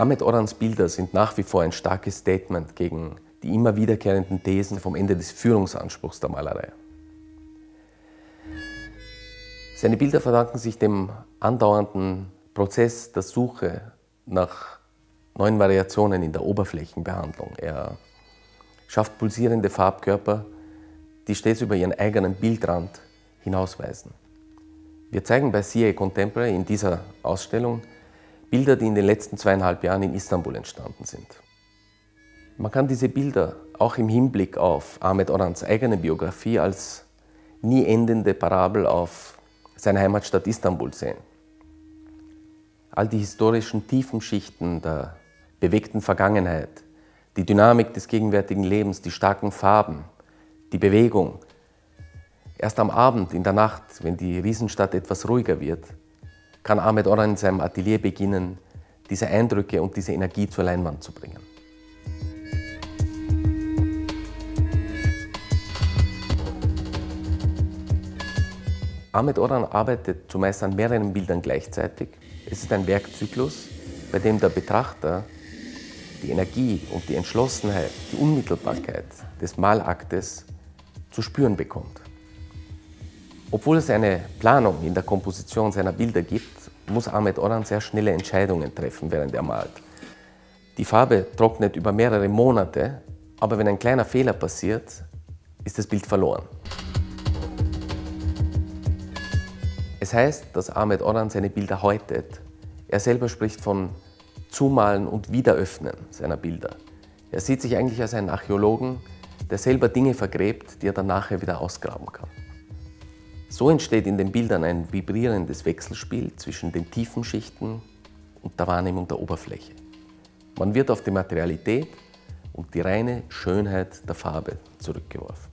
Ahmed Orans Bilder sind nach wie vor ein starkes Statement gegen die immer wiederkehrenden Thesen vom Ende des Führungsanspruchs der Malerei. Seine Bilder verdanken sich dem andauernden Prozess der Suche nach neuen Variationen in der Oberflächenbehandlung. Er schafft pulsierende Farbkörper, die stets über ihren eigenen Bildrand hinausweisen. Wir zeigen bei CA Contemporary in dieser Ausstellung Bilder, die in den letzten zweieinhalb Jahren in Istanbul entstanden sind. Man kann diese Bilder auch im Hinblick auf Ahmed Orans eigene Biografie als nie endende Parabel auf seine Heimatstadt Istanbul sehen. All die historischen Tiefenschichten der bewegten Vergangenheit, die Dynamik des gegenwärtigen Lebens, die starken Farben, die Bewegung. Erst am Abend, in der Nacht, wenn die Riesenstadt etwas ruhiger wird, kann Ahmed Orhan in seinem Atelier beginnen, diese Eindrücke und diese Energie zur Leinwand zu bringen. Ahmed Orhan arbeitet zumeist an mehreren Bildern gleichzeitig. Es ist ein Werkzyklus, bei dem der Betrachter die Energie und die Entschlossenheit, die Unmittelbarkeit des Malaktes zu spüren bekommt. Obwohl es eine Planung in der Komposition seiner Bilder gibt, muss Ahmed Orhan sehr schnelle Entscheidungen treffen, während er malt. Die Farbe trocknet über mehrere Monate, aber wenn ein kleiner Fehler passiert, ist das Bild verloren. Es heißt, dass Ahmed Orhan seine Bilder häutet. Er selber spricht von Zumalen und Wiederöffnen seiner Bilder. Er sieht sich eigentlich als einen Archäologen, der selber Dinge vergräbt, die er dann nachher wieder ausgraben kann. So entsteht in den Bildern ein vibrierendes Wechselspiel zwischen den tiefen Schichten und der Wahrnehmung der Oberfläche. Man wird auf die Materialität und die reine Schönheit der Farbe zurückgeworfen.